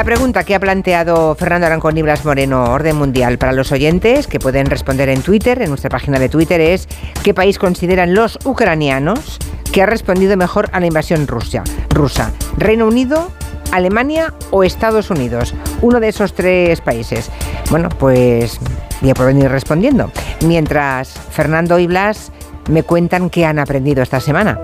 La pregunta que ha planteado Fernando Arancón y Blas Moreno, orden mundial, para los oyentes que pueden responder en Twitter, en nuestra página de Twitter, es ¿qué país consideran los ucranianos que ha respondido mejor a la invasión rusa? rusa? ¿Reino Unido, Alemania o Estados Unidos? Uno de esos tres países. Bueno, pues ya pueden ir respondiendo. Mientras Fernando y Blas me cuentan qué han aprendido esta semana.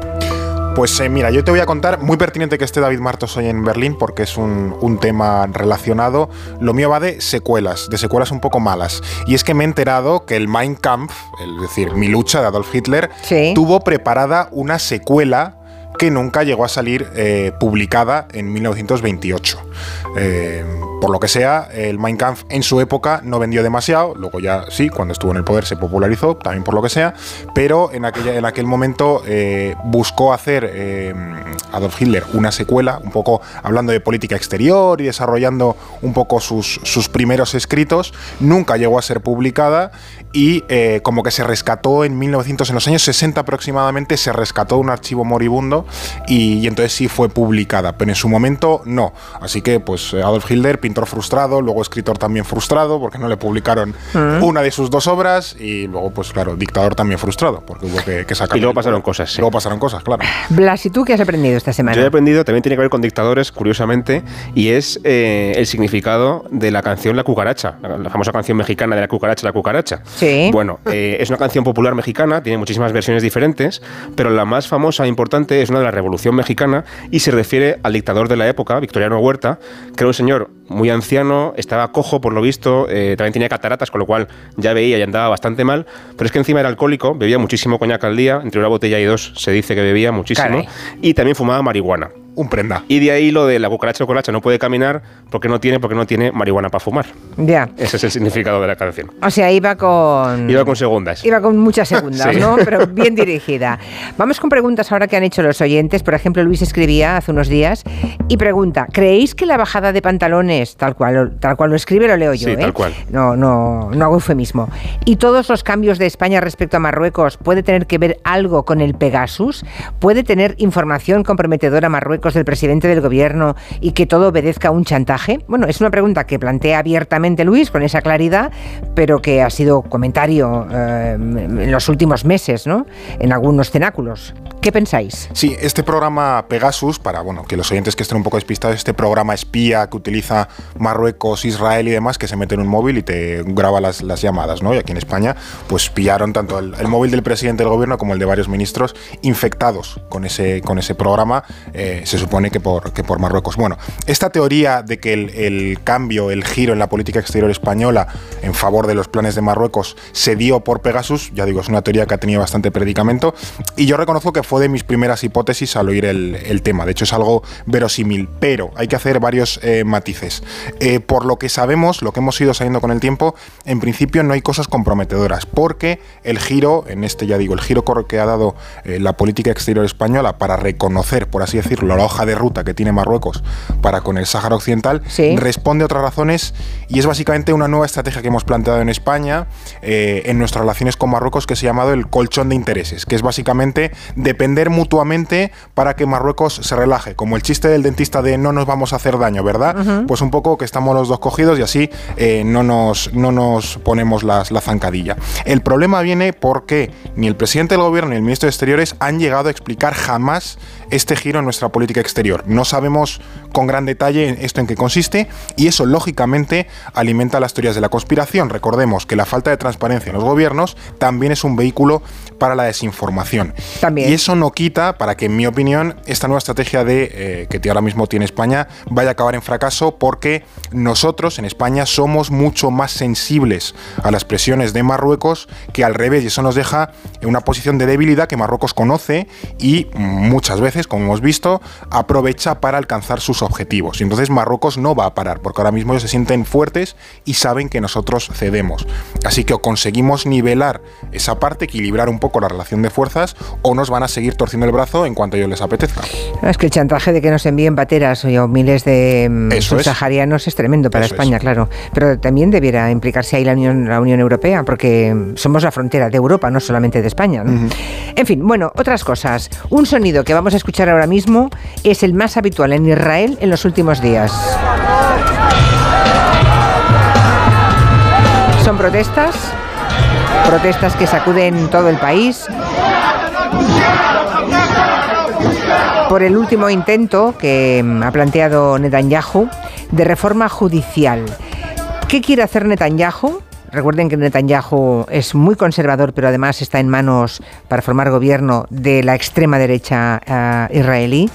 Pues eh, mira, yo te voy a contar, muy pertinente que esté David Martos hoy en Berlín porque es un, un, tema relacionado. Lo mío va de secuelas, de secuelas un poco malas. Y es que me he enterado que el Mein Kampf, es decir, mi lucha de Adolf Hitler, Sí. tuvo preparada una secuela que nunca llegó a salir eh, publicada en 1928. Eh, por lo que sea, el Mein Kampf en su época no vendió demasiado, luego ya sí, cuando estuvo en el poder se popularizó, también por lo que sea, pero en, aquella, en aquel momento eh, buscó hacer eh, Adolf Hitler una secuela, un poco hablando de política exterior y desarrollando un poco sus, sus primeros escritos, nunca llegó a ser publicada y eh, como que se rescató en 1900, en los años 60 aproximadamente, se rescató un archivo moribundo y, y entonces sí fue publicada, pero en su momento no. Así pues Adolf Hitler, pintor frustrado, luego escritor también frustrado, porque no le publicaron Mm. una de sus dos obras y luego pues claro, dictador también frustrado, porque hubo que, que sacar... Y luego pasaron cosas, sí. Luego pasaron cosas, claro. Blas, ¿y tú qué has aprendido esta semana? Yo he aprendido, también tiene que ver con dictadores, curiosamente, y es eh, el significado de la canción La Cucaracha, la, la famosa canción mexicana de la cucaracha, la cucaracha. Sí. Bueno, eh, es una canción popular mexicana, tiene muchísimas versiones diferentes, pero la más famosa e importante es una de la Revolución Mexicana y se refiere al dictador de la época, Victoriano Huerta, que era un señor muy anciano, estaba cojo por lo visto, eh, también tenía cataratas, con lo cual ya veía y andaba bastante mal, pero es que encima era alcohólico, bebía muchísimo coñac al día, entre una botella y dos se dice que bebía muchísimo, Caray. y también fumaba marihuana. Un prenda. Y de ahí lo de la cucaracha o colacha no puede caminar porque no tiene, porque no tiene marihuana para fumar. Ya. Ese es el significado de la canción. O sea, iba con... Iba con segundas. Iba con muchas segundas, Sí. ¿no? Pero bien dirigida. Vamos con preguntas ahora que han hecho los oyentes. Por ejemplo, Luis escribía hace unos días y pregunta: ¿Creéis que la bajada de pantalones, tal cual, tal cual lo escribe, lo leo yo, Sí, ¿eh? tal cual. No, no, no hago eufemismo. ¿Y todos los cambios de España respecto a Marruecos puede tener que ver algo con el Pegasus? ¿Puede tener información comprometedora a Del presidente del gobierno y que todo obedezca a un chantaje? Bueno, es una pregunta que plantea abiertamente Luis con esa claridad, pero que ha sido comentario eh, en los últimos meses, ¿no? En algunos cenáculos. ¿Qué pensáis? Sí, este programa Pegasus, para bueno, que los oyentes que estén un poco despistados, este programa espía que utiliza Marruecos, Israel y demás, que se mete en un móvil y te graba las, llamadas, ¿no? Y aquí en España, pues pillaron tanto el, móvil del presidente del gobierno como el de varios ministros infectados con ese, con ese programa, eh, supone que por, que por Marruecos. Bueno, esta teoría de que el, el cambio, el giro en la política exterior española en favor de los planes de Marruecos se dio por Pegasus, ya digo, es una teoría que ha tenido bastante predicamento, y yo reconozco que fue de mis primeras hipótesis al oír el, el tema. De hecho, es algo verosímil, pero hay que hacer varios eh, matices. Eh, por lo que sabemos, lo que hemos ido sabiendo con el tiempo, en principio no hay cosas comprometedoras, porque el giro, en este ya digo, el giro que ha dado eh, la política exterior española para reconocer, por así decirlo, hoja de ruta que tiene Marruecos para con el Sáhara Occidental, Sí. responde a otras razones y es básicamente una nueva estrategia que hemos planteado en España eh, en nuestras relaciones con Marruecos que se ha llamado el colchón de intereses, que es básicamente depender mutuamente para que Marruecos se relaje, como el chiste del dentista de no nos vamos a hacer daño, ¿verdad? Pues un poco que estamos los dos cogidos y así eh, no, nos, no nos ponemos las- la zancadilla. El problema viene porque ni el presidente del gobierno ni el ministro de Exteriores han llegado a explicar jamás este giro en nuestra política exterior. No sabemos con gran detalle esto en qué consiste y eso lógicamente alimenta las teorías de la conspiración. Recordemos que la falta de transparencia en los gobiernos también es un vehículo para la desinformación. También. Y eso no quita para que, en mi opinión, esta nueva estrategia de eh, que ahora mismo tiene España vaya a acabar en fracaso porque nosotros en España somos mucho más sensibles a las presiones de Marruecos que al revés y eso nos deja en una posición de debilidad que Marruecos conoce y muchas veces, como hemos visto, aprovecha para alcanzar sus objetivos. Y entonces Marruecos no va a parar porque ahora mismo ellos se sienten fuertes y saben que nosotros cedemos. Así que o conseguimos nivelar esa parte, equilibrar un poco la relación de fuerzas o nos van a seguir torciendo el brazo en cuanto a ellos les apetezca. Es que el chantaje de que nos envíen bateras o miles de mm, Eso subsaharianos es. tremendo para Eso España, es. claro. Pero también debiera implicarse ahí la Unión, la Unión Europea, porque somos la frontera de Europa, no solamente de España. ¿no? En fin, bueno, otras cosas. Un sonido que vamos a escuchar ahora mismo es el más habitual en Israel en los últimos días. Son protestas, protestas que sacuden todo el país por el último intento que ha planteado Netanyahu de reforma judicial. ¿Qué quiere hacer Netanyahu? Recuerden que Netanyahu es muy conservador, pero además está en manos para formar gobierno de la extrema derecha eh, israelí.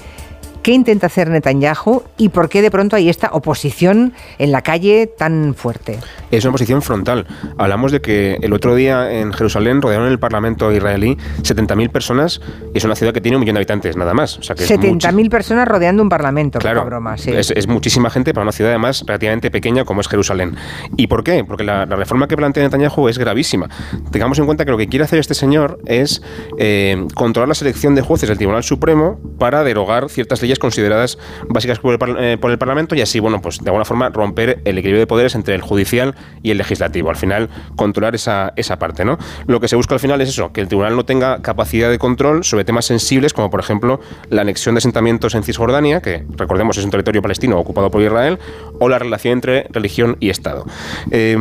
¿Qué intenta hacer Netanyahu y por qué de pronto hay esta oposición en la calle tan fuerte? Es una oposición frontal. Hablamos de que el otro día en Jerusalén rodearon el Parlamento israelí 70.000 personas y es una ciudad que tiene un millón de habitantes, nada más. O sea 70.000 personas rodeando un Parlamento, claro, broma. Sí. Es, muchísima gente para una ciudad además relativamente pequeña como es Jerusalén. ¿Y por qué? Porque la, reforma que plantea Netanyahu es gravísima. Tengamos en cuenta que lo que quiere hacer este señor es eh, controlar la selección de jueces del Tribunal Supremo para derogar ciertas leyes consideradas básicas eh, por el, Parlamento y así, bueno, pues de alguna forma romper el equilibrio de poderes entre el judicial y el legislativo. Al final, controlar esa, esa parte, ¿no? Lo que se busca al final es eso, que el tribunal no tenga capacidad de control sobre temas sensibles como, por ejemplo, la anexión de asentamientos en Cisjordania, que recordemos es un territorio palestino ocupado por Israel, o la relación entre religión y Estado. Eh,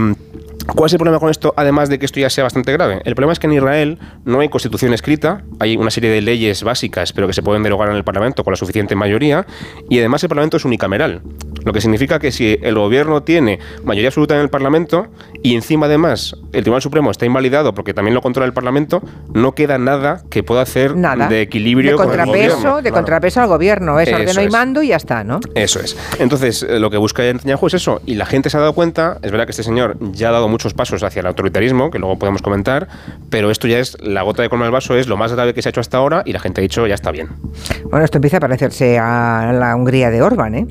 ¿Cuál es el problema con esto, además de que esto ya sea bastante grave? El problema es que en Israel no hay constitución escrita, hay una serie de leyes básicas, pero que se pueden derogar en el Parlamento con la suficiente mayoría, y además el Parlamento es unicameral, lo que significa que si el gobierno tiene mayoría absoluta en el Parlamento y encima además el Tribunal Supremo está invalidado porque también lo controla el Parlamento, no queda nada que pueda hacer de equilibrio de contrapeso, de contrapeso al gobierno, es ordeno y mando y ya está, ¿no? Eso es. Entonces, eh, lo que busca Netanyahu es eso, y la gente se ha dado cuenta, es verdad que este señor ya ha dado muchos pasos hacia el autoritarismo, que luego podemos comentar, pero esto ya es la gota de colma del vaso, es lo más grave que se ha hecho hasta ahora y la gente ha dicho ya está bien. Bueno, esto empieza a parecerse a la Hungría de Orban. ¿eh?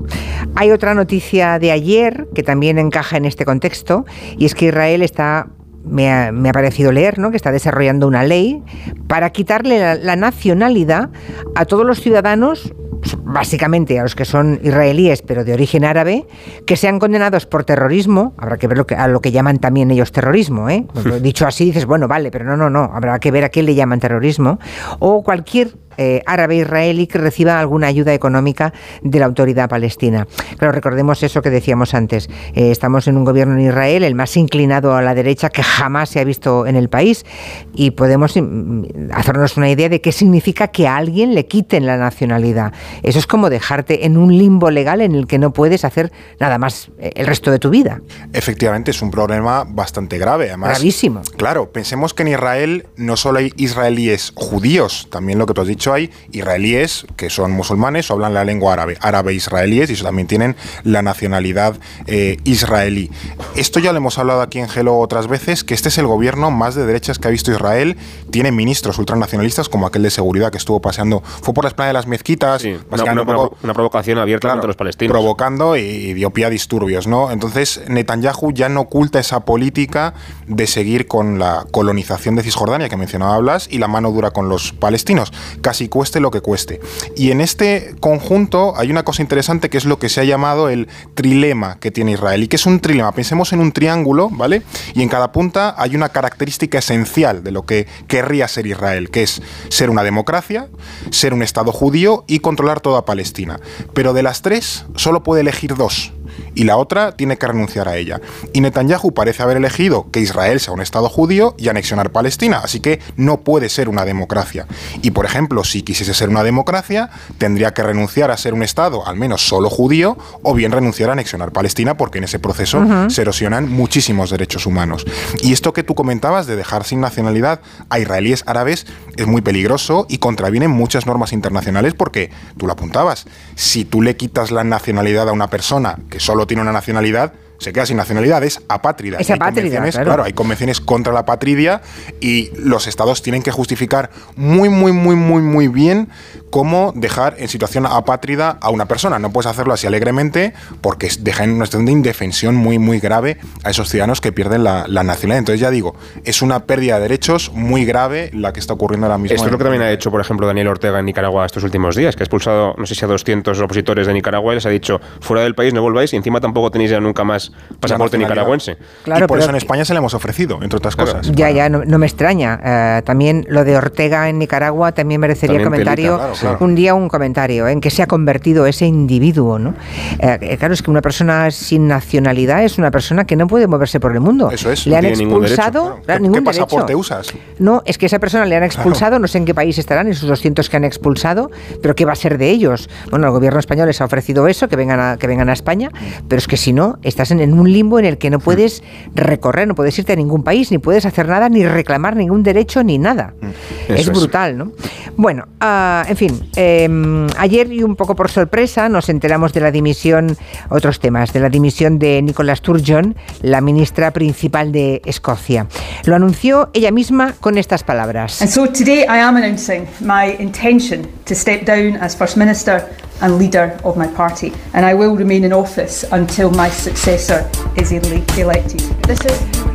Hay otra noticia de ayer que también encaja en este contexto y es que Israel está me ha, parecido leer, ¿no? que está desarrollando una ley para quitarle la nacionalidad a todos los ciudadanos básicamente a los que son israelíes pero de origen árabe, que sean condenados por terrorismo, habrá que ver lo que, a lo que llaman también ellos terrorismo, ¿eh? dicho así dices, bueno, vale, pero no, no, no, habrá que ver a qué le llaman terrorismo, o cualquier eh, árabe israelí que reciba alguna ayuda económica de la autoridad palestina. Pero recordemos eso que decíamos antes. Eh, estamos en un gobierno en Israel, el más inclinado a la derecha que jamás se ha visto en el país, y podemos mm, hacernos una idea de qué significa que a alguien le quiten la nacionalidad. Eso es como dejarte en un limbo legal en el que no puedes hacer nada más eh, el resto de tu vida. Efectivamente, es un problema bastante grave. Además, Gravísimo. Claro, pensemos que en Israel no solo hay israelíes judíos, también lo que tú has dicho, hay israelíes que son musulmanes o hablan la lengua árabe, árabe israelíes y eso también tienen la nacionalidad eh, israelí. Esto ya lo hemos hablado aquí en Gelo otras veces, que este es el gobierno más de derechas que ha visto Israel. Tiene ministros ultranacionalistas como aquel de seguridad que estuvo paseando, fue por la espalda de las mezquitas, una, provocación abierta contra los palestinos. Provocando y, dio pie a disturbios, ¿no? Entonces Netanyahu ya no oculta esa política de seguir con la colonización de Cisjordania que mencionaba Blas y la mano dura con los palestinos. Casi cueste lo que cueste. Y en este conjunto hay una cosa interesante que es lo que se ha llamado el trilema que tiene Israel. ¿Y que es un trilema? Pensemos en un triángulo, ¿vale? Y en cada punta hay una característica esencial de lo que querría ser Israel, que es ser una democracia, ser un Estado judío y controlar toda Palestina. Pero de las tres solo puede elegir dos y la otra tiene que renunciar a ella. Y Netanyahu parece haber elegido que Israel sea un Estado judío y anexionar Palestina, así que no puede ser una democracia. Y por ejemplo, si quisiese ser una democracia, tendría que renunciar a ser un Estado, al menos solo judío, o bien renunciar a anexionar Palestina, porque en ese proceso se erosionan muchísimos derechos humanos. Y esto que tú comentabas de dejar sin nacionalidad a israelíes árabes es muy peligroso y contraviene muchas normas internacionales porque, tú lo apuntabas, si tú le quitas la nacionalidad a una persona que solo tiene una nacionalidad, se queda sin nacionalidad, es apátrida. Es apátrida, claro. hay convenciones contra la patridia y los estados tienen que justificar muy, muy, muy, muy, muy bien cómo dejar en situación apátrida a una persona. No puedes hacerlo así alegremente porque deja en una situación de indefensión muy, muy grave a esos ciudadanos que pierden la, nacionalidad. Entonces, ya digo, es una pérdida de derechos muy grave la que está ocurriendo ahora mismo. Esto es lo que también ha hecho, por ejemplo, Daniel Ortega en Nicaragua estos últimos días, que ha expulsado, no sé si a 200 opositores de Nicaragua y les ha dicho, fuera del país no volváis y encima tampoco tenéis ya nunca más pasaporte nicaragüense. y por eso en España se le hemos ofrecido, entre otras cosas. Ya, ya, no, me extraña. Eh, también lo de Ortega en Nicaragua también merecería comentario. Un día un comentario en que se ha convertido ese individuo, ¿no? Eh, claro, es que una persona sin nacionalidad es una persona que no puede moverse por el mundo. Eso es. Le han expulsado. ¿Qué, pasaporte usas? No, es que esa persona le han expulsado, no sé en qué país estarán esos 200 que han expulsado, pero ¿qué va a ser de ellos? Bueno, el gobierno español les ha ofrecido eso, que vengan a, que vengan a España, pero es que si no, estás en, un limbo en el que no puedes recorrer, no puedes irte a ningún país, ni puedes hacer nada, ni reclamar ningún derecho, ni nada. Mm. es brutal, ¿no? Bueno, ah, en fin, em, ayer y un poco por sorpresa nos enteramos de la dimisión, otros temas, de la dimisión de Nicola Sturgeon, la ministra principal de Escocia. Lo anunció ella misma con estas palabras. And so today I am announcing my intention to step down as First Minister and leader of my party, and I will remain in office until my successor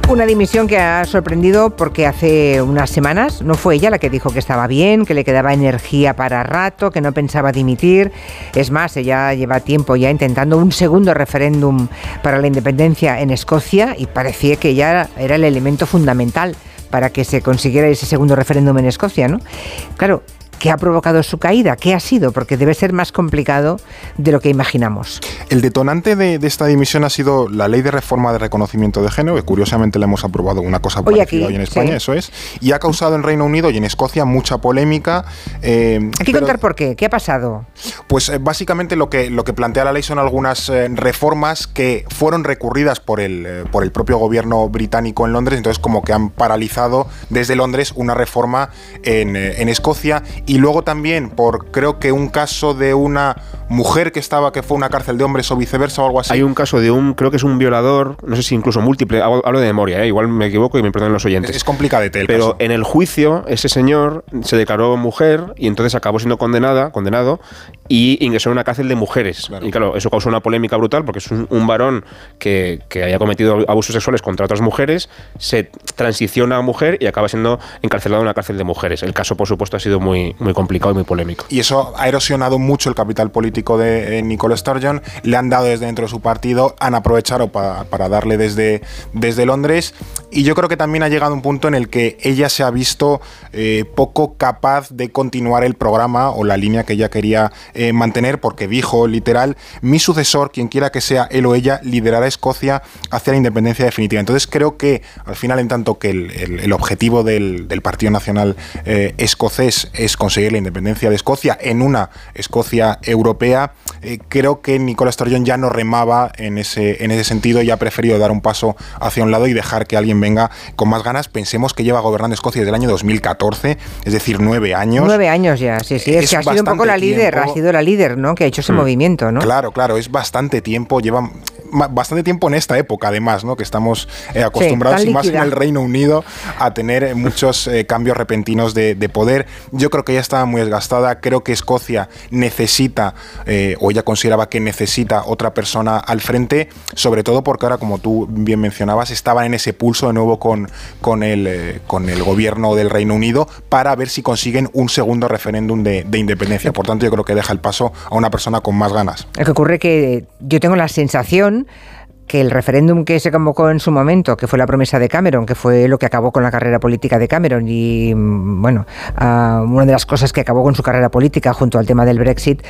una dimisión que ha sorprendido porque hace unas semanas no fue ella la que dijo que estaba bien, que le quedaba energía para rato, que no pensaba dimitir. Es más, ella lleva tiempo ya intentando un segundo referéndum para la independencia en Escocia y parecía que ya era el elemento fundamental para que se consiguiera ese segundo referéndum en Escocia, ¿no? Claro, ¿Qué ha provocado su caída? ¿Qué ha sido? Porque debe ser más complicado de lo que imaginamos. El detonante de, esta dimisión ha sido la ley de reforma de reconocimiento de género, que curiosamente le hemos aprobado una cosa hoy parecida hoy en España, eso es, y ha causado en Reino Unido y en Escocia mucha polémica. Eh, Hay que contar por qué. ¿Qué ha pasado? Pues eh, básicamente lo que, lo que plantea la ley son algunas eh, reformas que fueron recurridas por el, por el propio gobierno británico en Londres, entonces como que han paralizado desde Londres una reforma en, en Escocia y luego también por creo que un caso de una mujer que estaba, que fue una cárcel de hombres o viceversa o algo así. Hay un caso de un, creo que es un violador, no sé si incluso múltiple, hablo de memoria, ¿eh? igual me equivoco y me perdonen los oyentes. Es, complicado el Pero en el juicio, ese señor se declaró mujer y entonces acabó siendo condenada, condenado y ingresó en una cárcel de mujeres. Y claro, eso causó una polémica brutal porque es un, varón que, que, haya cometido abusos sexuales contra otras mujeres, se transiciona a mujer y acaba siendo encarcelado en una cárcel de mujeres. El caso, por supuesto, ha sido muy, muy complicado y muy polémico. Y eso ha erosionado mucho el capital político de eh, Nicola Sturgeon, le han dado desde dentro de su partido, han aprovechado para, darle desde, desde Londres y yo creo que también ha llegado un punto en el que ella se ha visto eh, poco capaz de continuar el programa o la línea que ella quería eh, mantener porque dijo literal, mi sucesor, quien quiera que sea él o ella, liderará Escocia hacia la independencia definitiva. Entonces creo que al final en tanto que el, objetivo del, Partido Nacional escocés es conseguir la independencia de Escocia en una Escocia europea, eh, creo que Nicola Sturgeon ya no remaba en ese, en ese sentido y ha preferido dar un paso hacia un lado y dejar que alguien venga con más ganas. Pensemos que lleva gobernando Escocia desde el año 2014, es decir, nueve años. Nueve años ya, sí, sí. Es, que ha sido un poco la líder, ha sido la líder, ¿no? Que ha hecho ese mm. movimiento, ¿no? Claro, claro, es bastante tiempo, lleva bastante tiempo en esta época, además, ¿no? Que estamos eh, acostumbrados, y más en el Reino Unido, a tener eh, muchos cambios repentinos de, de, poder. Yo creo que ya estaba muy desgastada. Creo que Escocia necesita eh, o ella consideraba que necesita otra persona al frente, sobre todo porque ahora, como tú bien mencionabas, estaban en ese pulso de nuevo con, con, el, eh, con el gobierno del Reino Unido para ver si consiguen un segundo referéndum de, independencia. Por tanto, yo creo que deja el paso a una persona con más ganas. Lo que ocurre que yo tengo la sensación que el referéndum que se convocó en su momento, que fue la promesa de Cameron, que fue lo que acabó con la carrera política de Cameron y, mm, bueno, uh, una de las cosas que acabó con su carrera política junto al tema del Brexit,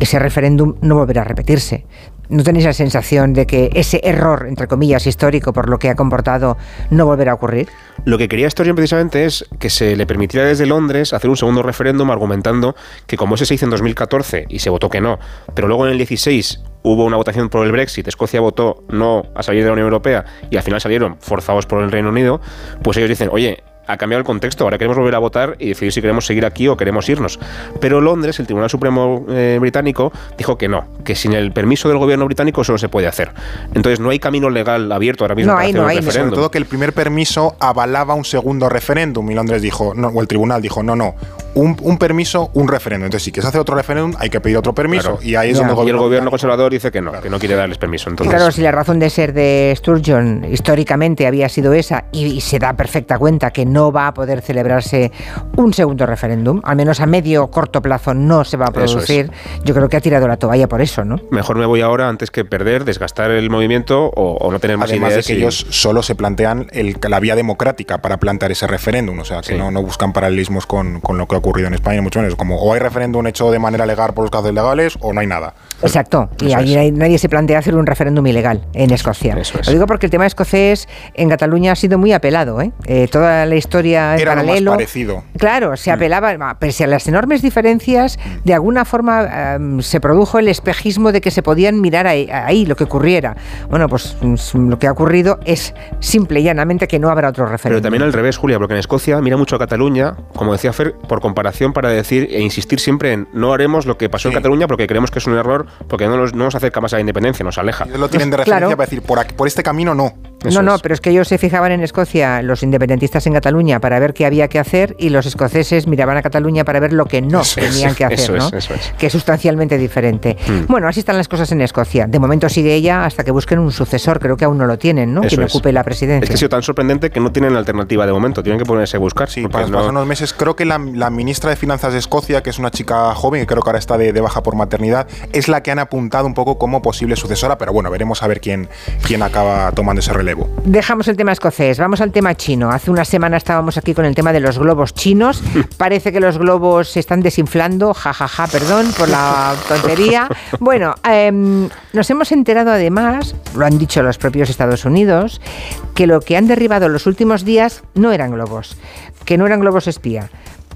ese referéndum no volverá a repetirse. ¿No tenéis la sensación de que ese error, entre comillas, histórico por lo que ha comportado, no volverá a ocurrir? Lo que quería Sturgeon precisamente es que se le permitiera desde Londres hacer un segundo referéndum argumentando que como ese se hizo en 2014 y se votó que no, pero luego en el 16 hubo una votación por el Brexit, Escocia votó no a salir de la Unión Europea y al final salieron forzados por el Reino Unido, pues ellos dicen, oye, ha cambiado el contexto. Ahora queremos volver a votar y decidir si queremos seguir aquí o queremos irnos. Pero Londres, el Tribunal Supremo eh, británico, dijo que no, que sin el permiso del gobierno británico eso no se puede hacer. Entonces no hay camino legal abierto ahora mismo para hacer un referéndum. Sobre todo que el primer permiso avalaba un segundo referéndum y Londres dijo, no, o el tribunal dijo, no, no, un, permiso, un referéndum. Entonces, si quieres hacer otro referéndum, hay que pedir otro permiso. Y ahí es donde el gobierno, conservador dice que no, que no quiere darles permiso. Entonces... Claro, si la razón de ser de Sturgeon históricamente había sido esa y, se da perfecta cuenta que no va a poder celebrarse un segundo referéndum, al menos a medio o corto plazo no se va a producir, yo creo que ha tirado la toalla por eso. ¿no? Mejor me voy ahora antes que perder, desgastar el movimiento o, no tener más Además ideas. de que ellos solo se plantean la vía democrática para plantear ese referéndum, o sea, que no, no, buscan paralelismos con, con, lo que ha ocurrido en España, mucho menos. Como o hay referéndum hecho de manera legal por los casos legales o no hay nada. Exacto, y allí nadie se plantea hacer un referéndum ilegal en Escocia. Lo digo porque el tema escocés en Cataluña ha sido muy apelado, ¿eh? eh toda la historia en paralelo. parecido. Claro, se mm. apelaba, pese a las enormes diferencias, mm. de alguna forma em, se produjo el espejismo de que se podían mirar ahí, lo que ocurriera. Bueno, pues lo que ha ocurrido es simple y llanamente que no habrá otro referéndum. Pero también al revés, Julia, porque en Escocia mira mucho a Cataluña, como decía Fer, por comparación para decir e insistir siempre en no haremos lo que pasó en Cataluña porque creemos que es un error, porque no nos, no nos acerca más a la independencia, nos aleja. Ellos lo tienen de referencia para decir, por, por este camino no. No, no, pero es que ellos se fijaban en Escocia, los independentistas en Cataluña, para ver qué había que hacer y los escoceses miraban a Cataluña para ver lo que no tenían que hacer, ¿no? que es sustancialmente diferente. Hmm. Bueno, así están las cosas en Escocia. De momento sigue ella hasta que busquen un sucesor, creo que aún no lo tienen, ¿no? Quien ocupe la presidencia. Es que ha sido tan sorprendente que no tienen alternativa de momento, tienen que ponerse a buscar. Sí, para no... unos meses creo que la, ministra de Finanzas de Escocia, que es una chica joven, que creo que ahora está de, baja por maternidad, es la que han apuntado un poco como posible sucesora, pero bueno, veremos a ver quién, quién acaba tomando ese relevo. Dejamos el tema escocés, vamos al tema chino. Hace una semana estábamos aquí con el tema de los globos chinos. Parece que los globos se están desinflando, jajaja, perdón por la tontería. Bueno, em, nos hemos enterado además, lo han dicho los propios Estados Unidos, que lo que han derribado los últimos días no eran globos, que no eran globos espía.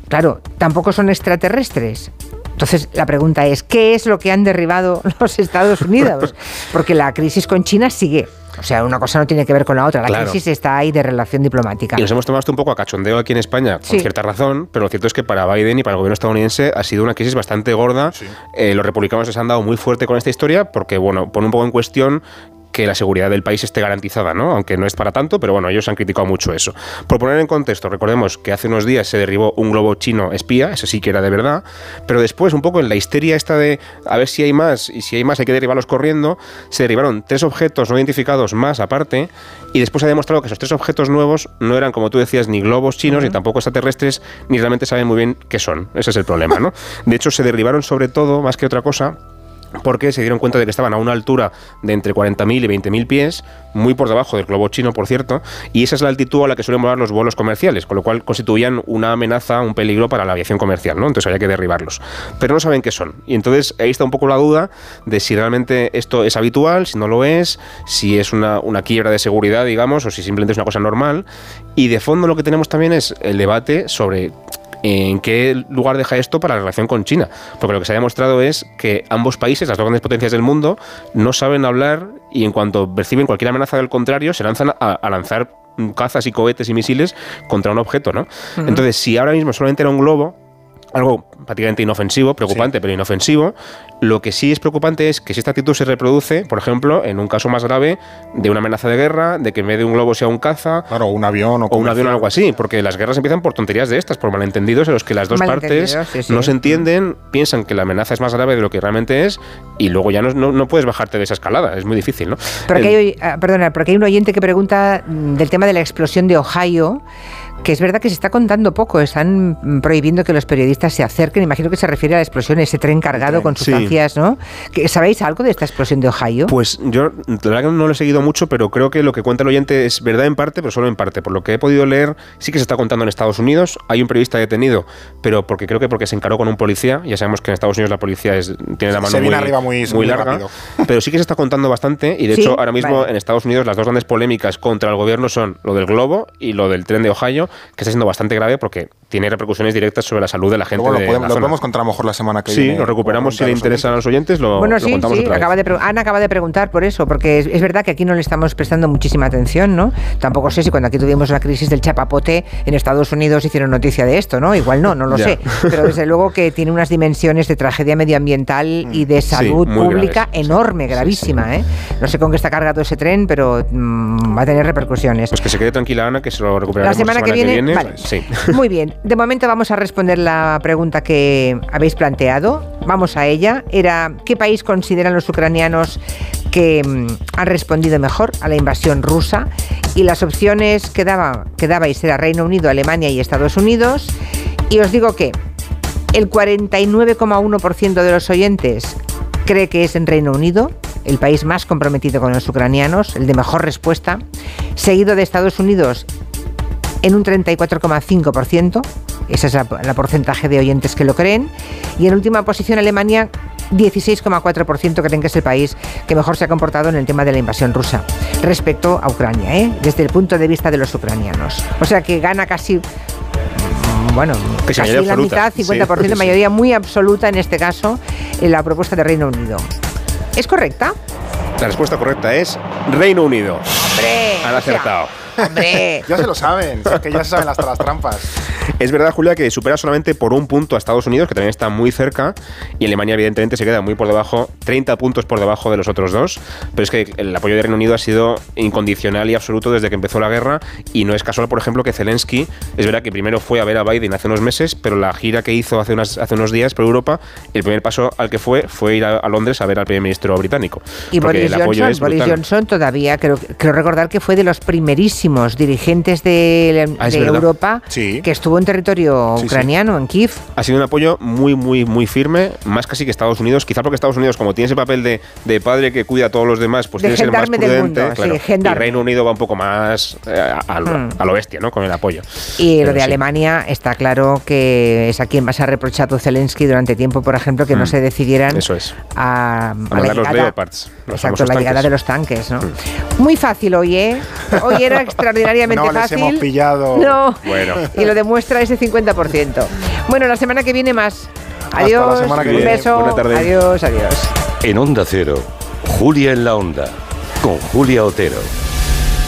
Claro, tampoco son extraterrestres. Entonces la pregunta es, ¿qué es lo que han derribado los Estados Unidos? Porque la crisis con China sigue. O sea, una cosa no tiene que ver con la otra. La crisis está ahí de relación diplomática. Y nos hemos tomado esto un poco a cachondeo aquí en España, con cierta razón, pero lo cierto es que para Biden y para el gobierno estadounidense ha sido una crisis bastante gorda. Eh, los republicanos se han dado muy fuerte con esta historia porque, bueno, pone un poco en cuestión que la seguridad del país esté garantizada, ¿no? Aunque no es para tanto, pero bueno, ellos han criticado mucho eso. Por poner en contexto, recordemos que hace unos días se derribó un globo chino espía, ese sí que era de verdad, pero después, un poco en la histeria esta de a ver si hay más y si hay más hay que derribarlos corriendo, se derribaron tres objetos no identificados más aparte y después se ha demostrado que esos tres objetos nuevos no eran, como tú decías, ni globos chinos ni tampoco extraterrestres, ni realmente saben muy bien qué son. Ese es el problema, ¿no? De hecho, se derribaron sobre todo, más que otra cosa, porque se dieron cuenta de que estaban a una altura de entre 40.000 y 20.000 pies, muy por debajo del globo chino, por cierto, y esa es la altitud a la que suelen volar los vuelos comerciales, con lo cual constituían una amenaza, un peligro para la aviación comercial, ¿no? Entonces había que derribarlos. Pero no saben qué son. Y entonces ahí está un poco la duda de si realmente esto es habitual, si no lo es, si es una, una quiebra de seguridad, digamos, o si simplemente es una cosa normal. Y de fondo lo que tenemos también es el debate sobre en qué lugar deja esto para la relación con China. Porque lo que se ha demostrado es que ambos países, las dos grandes potencias del mundo, no saben hablar y en cuanto perciben cualquier amenaza del contrario, se lanzan a, lanzar cazas y cohetes y misiles contra un objeto, ¿no? Entonces, si ahora mismo solamente era un globo, algo prácticamente inofensivo, preocupante, pero inofensivo. Lo que sí es preocupante es que si esta actitud se reproduce, por ejemplo, en un caso más grave de una amenaza de guerra, de que en vez de un globo sea un caza, claro, un avión o, un avión o algo así, porque las guerras empiezan por tonterías de estas, por malentendidos en los que las dos partes no se entienden, piensan que la amenaza es más grave de lo que realmente es y luego ya no, no, puedes bajarte de esa escalada, es muy difícil, ¿no? Pero hay, ah, perdona, porque hay un oyente que pregunta mm, del tema de la explosión de Ohio que es verdad que se está contando poco, están prohibiendo que los periodistas se acerquen, imagino que se refiere a la explosión, ese tren cargado con sustancias, ¿no? ¿Sabéis algo de esta explosión de Ohio? Pues yo, la verdad que no lo he seguido mucho, pero creo que lo que cuenta el oyente es verdad en parte, pero solo en parte. Por lo que he podido leer, sí que se está contando en Estados Unidos, hay un periodista detenido, pero porque creo que porque se encaró con un policía, ya sabemos que en Estados Unidos la policía es, tiene la mano muy, arriba muy, muy larga, pero sí que se está contando bastante y de hecho ahora mismo en Estados Unidos las dos grandes polémicas contra el gobierno son lo del globo y lo del tren de Ohio, que está siendo bastante grave porque tiene repercusiones directas sobre la salud de la gente. Bueno, lo, podemos, lo podemos contar a lo mejor la semana que viene. Sí, lo recuperamos si le interesan a los oyentes, lo, bueno, sí, sí, acaba de Ana acaba de preguntar por eso, porque es, verdad que aquí no le estamos prestando muchísima atención, ¿no? Tampoco sé si cuando aquí tuvimos la crisis del chapapote en Estados Unidos hicieron noticia de esto, ¿no? Igual no, no lo sé. Pero desde luego que tiene unas dimensiones de tragedia medioambiental y de salud pública enorme, gravísima, ¿eh? No sé con qué está cargado ese tren, pero mm, va a tener repercusiones. Pues que se quede tranquila, Ana, que se lo recuperaremos la semana, que viene. vale. sí. Muy bien. De momento vamos a responder la pregunta que habéis planteado. Vamos a ella. Era ¿qué país consideran los ucranianos que mm, han respondido mejor a la invasión rusa? Y las opciones que, daba, que dabais era Reino Unido, Alemania y Estados Unidos. Y os digo que el 49,1% de los oyentes cree que es en Reino Unido, el país más comprometido con los ucranianos, el de mejor respuesta, seguido de Estados Unidos en un 34,5%, ese es el porcentaje de oyentes que lo creen, y en última posición Alemania 16,4% creen que es el país que mejor se ha comportado en el tema de la invasión rusa respecto a Ucrania, ¿eh? desde el punto de vista de los ucranianos. O sea que gana casi mm, bueno, casi la mitad, 50%, mayoría muy absoluta en este caso, en la propuesta de Reino Unido. ¿Es correcta? La respuesta correcta es Reino Unido. ¡Hombre! Han acertado. Hombre. ya se lo saben, que ya se saben hasta las trampas. Es verdad, Julia, que supera solamente por un punto a Estados Unidos, que también está muy cerca, y Alemania, evidentemente, se queda muy por debajo, 30 puntos por debajo de los otros dos. Pero es que el apoyo de Reino Unido ha sido incondicional y absoluto desde que empezó la guerra, y no es casual, por ejemplo, que Zelensky, es verdad que primero fue a ver a Biden hace unos meses, pero la gira que hizo hace, unas, hace unos días por Europa, el primer paso al que fue fue ir a, Londres a ver al primer ministro británico. Y Boris Johnson, Boris Johnson todavía, creo, creo recordar que fue de los primerísimos dirigentes de, ah, Europa que estuvo en territorio ucraniano, en Kiev. Ha sido un apoyo muy, muy, muy firme, más casi que Estados Unidos. Quizá porque Estados Unidos, como tiene ese papel de, de padre que cuida a todos los demás, pues tiene que ser más prudente. y Reino Unido va un poco más eh, hmm. a, lo, bestia, ¿no? Con el apoyo. Y lo de Alemania está claro que es a quien más ha reprochado Zelensky durante tiempo, por ejemplo, que no hmm. se decidieran Eso es. a, a, la los Leopards. exacto, la llegada de los tanques, ¿no? Hmm. Muy fácil hoy, ¿eh? Hoy era extraordinariamente no, fácil. Les hemos pillado. No. Bueno. Y lo demuestra ese 50%. Bueno, la semana que viene más. Adiós. Un beso. Adiós, adiós. En Onda Cero, Julia en la Onda, con Julia Otero.